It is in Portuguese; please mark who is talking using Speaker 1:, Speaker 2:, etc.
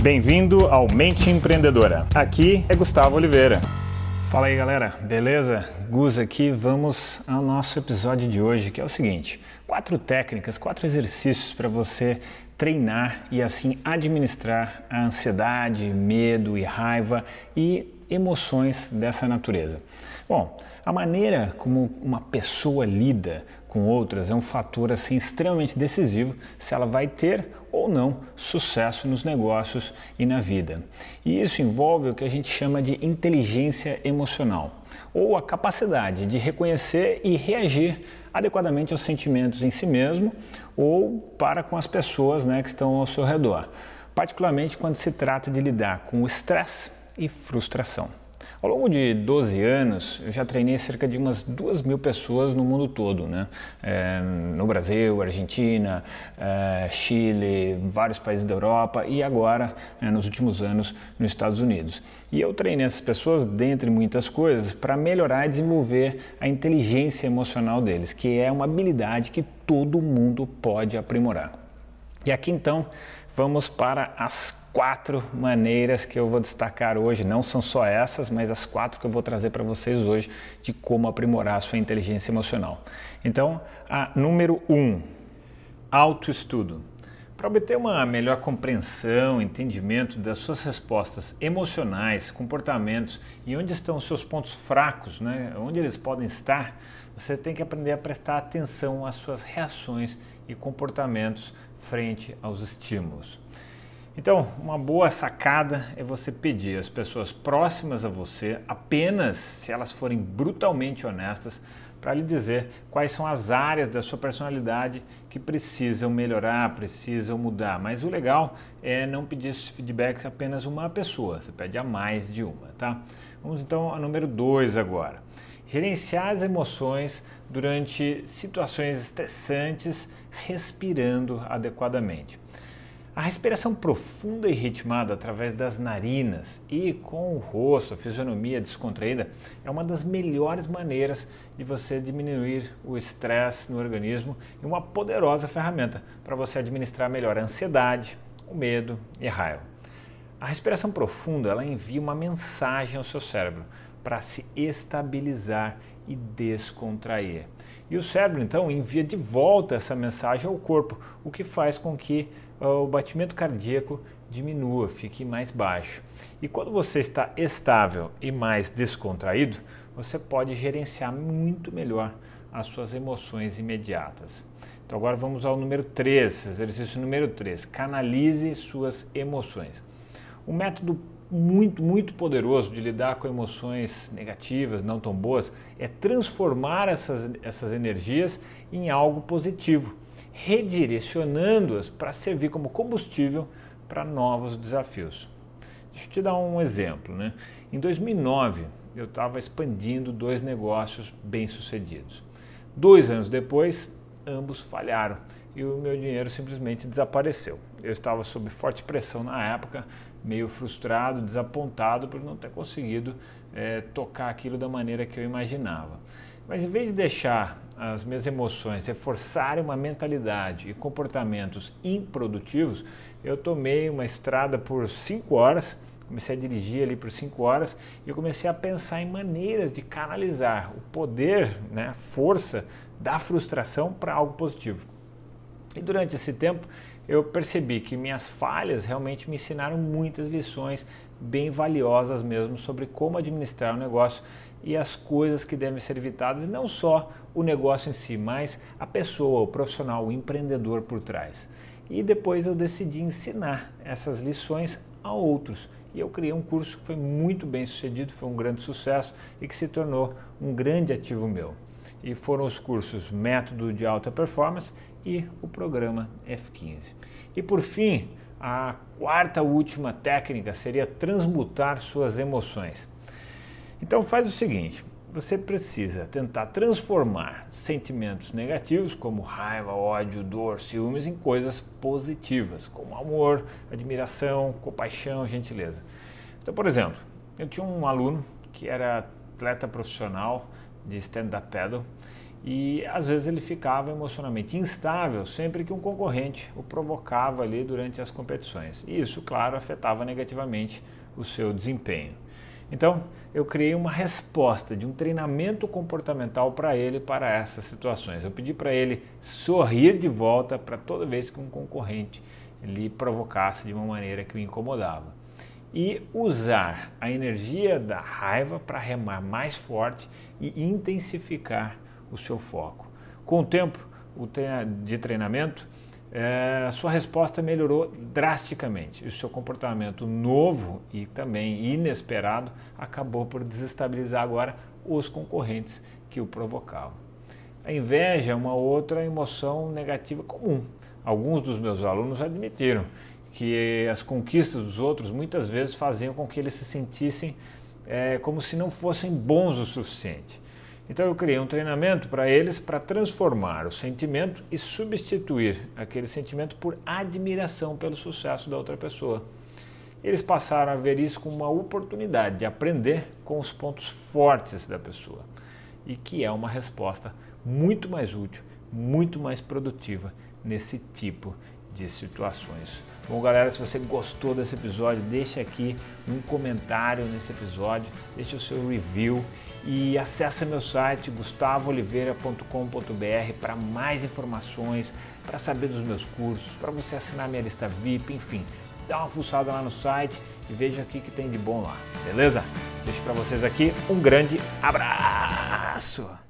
Speaker 1: Bem-vindo ao Mente Empreendedora. Aqui é Gustavo Oliveira. Fala aí galera, beleza? Gus aqui, vamos ao nosso episódio de hoje que é o seguinte: quatro técnicas, quatro exercícios para você treinar e assim administrar a ansiedade, medo e raiva e emoções dessa natureza. Bom, a maneira como uma pessoa lida com outras é um fator assim extremamente decisivo se ela vai ter ou não sucesso nos negócios e na vida. E isso envolve o que a gente chama de inteligência emocional, ou a capacidade de reconhecer e reagir adequadamente aos sentimentos em si mesmo ou para com as pessoas né, que estão ao seu redor, particularmente quando se trata de lidar com o estresse e frustração. Ao longo de 12 anos, eu já treinei cerca de umas 2 mil pessoas no mundo todo, né? É, no Brasil, Argentina, é, Chile, vários países da Europa e agora, é, nos últimos anos, nos Estados Unidos. E eu treinei essas pessoas, dentre muitas coisas, para melhorar e desenvolver a inteligência emocional deles, que é uma habilidade que todo mundo pode aprimorar. E aqui então, vamos para as quatro maneiras que eu vou destacar hoje. Não são só essas, mas as quatro que eu vou trazer para vocês hoje de como aprimorar a sua inteligência emocional. Então, a número um, autoestudo. Para obter uma melhor compreensão, entendimento das suas respostas emocionais, comportamentos e onde estão os seus pontos fracos, né? onde eles podem estar, você tem que aprender a prestar atenção às suas reações e comportamentos frente aos estímulos. Então, uma boa sacada é você pedir às pessoas próximas a você, apenas se elas forem brutalmente honestas, para lhe dizer quais são as áreas da sua personalidade que precisam melhorar, precisam mudar. Mas o legal é não pedir esse feedback a apenas uma pessoa, você pede a mais de uma, tá? Vamos então ao número 2 agora. Gerenciar as emoções durante situações estressantes, respirando adequadamente. A respiração profunda e ritmada através das narinas e com o rosto, a fisionomia descontraída, é uma das melhores maneiras de você diminuir o estresse no organismo e uma poderosa ferramenta para você administrar melhor a ansiedade, o medo e a raiva. A respiração profunda ela envia uma mensagem ao seu cérebro para se estabilizar e descontrair. E o cérebro então envia de volta essa mensagem ao corpo, o que faz com que o batimento cardíaco diminua, fique mais baixo. E quando você está estável e mais descontraído, você pode gerenciar muito melhor as suas emoções imediatas. Então agora vamos ao número 3, exercício número 3. Canalize suas emoções. Um método muito, muito poderoso de lidar com emoções negativas, não tão boas, é transformar essas, essas energias em algo positivo redirecionando-as para servir como combustível para novos desafios. Deixa eu te dar um exemplo. Né? Em 2009, eu estava expandindo dois negócios bem-sucedidos. Dois anos depois, ambos falharam e o meu dinheiro simplesmente desapareceu. Eu estava sob forte pressão na época, meio frustrado, desapontado por não ter conseguido é, tocar aquilo da maneira que eu imaginava. Mas em vez de deixar as minhas emoções reforçarem uma mentalidade e comportamentos improdutivos, eu tomei uma estrada por cinco horas, comecei a dirigir ali por cinco horas e eu comecei a pensar em maneiras de canalizar o poder, né, a força da frustração para algo positivo. E durante esse tempo eu percebi que minhas falhas realmente me ensinaram muitas lições bem valiosas mesmo sobre como administrar o negócio e as coisas que devem ser evitadas, e não só o negócio em si, mas a pessoa, o profissional, o empreendedor por trás. E depois eu decidi ensinar essas lições a outros. E eu criei um curso que foi muito bem sucedido, foi um grande sucesso e que se tornou um grande ativo meu. E foram os cursos Método de Alta Performance e o programa F15. E por fim, a quarta última técnica seria transmutar suas emoções. Então faz o seguinte, você precisa tentar transformar sentimentos negativos, como raiva, ódio, dor, ciúmes, em coisas positivas, como amor, admiração, compaixão, gentileza. Então, por exemplo, eu tinha um aluno que era atleta profissional de stand-up paddle e às vezes ele ficava emocionalmente instável sempre que um concorrente o provocava ali durante as competições. E isso, claro, afetava negativamente o seu desempenho. Então, eu criei uma resposta de um treinamento comportamental para ele para essas situações. Eu pedi para ele sorrir de volta para toda vez que um concorrente lhe provocasse de uma maneira que o incomodava. E usar a energia da raiva para remar mais forte e intensificar o seu foco. Com o tempo de treinamento, é, sua resposta melhorou drasticamente. O seu comportamento novo e também inesperado acabou por desestabilizar agora os concorrentes que o provocavam. A inveja é uma outra emoção negativa comum. Alguns dos meus alunos admitiram que as conquistas dos outros muitas vezes faziam com que eles se sentissem é, como se não fossem bons o suficiente. Então eu criei um treinamento para eles para transformar o sentimento e substituir aquele sentimento por admiração pelo sucesso da outra pessoa. Eles passaram a ver isso como uma oportunidade de aprender com os pontos fortes da pessoa e que é uma resposta muito mais útil, muito mais produtiva nesse tipo de situações. Bom, galera, se você gostou desse episódio, deixe aqui um comentário nesse episódio, deixe o seu review e acesse meu site gustavooliveira.com.br para mais informações, para saber dos meus cursos, para você assinar minha lista VIP, enfim, dá uma fuçada lá no site e veja o que tem de bom lá, beleza? Deixo para vocês aqui um grande abraço!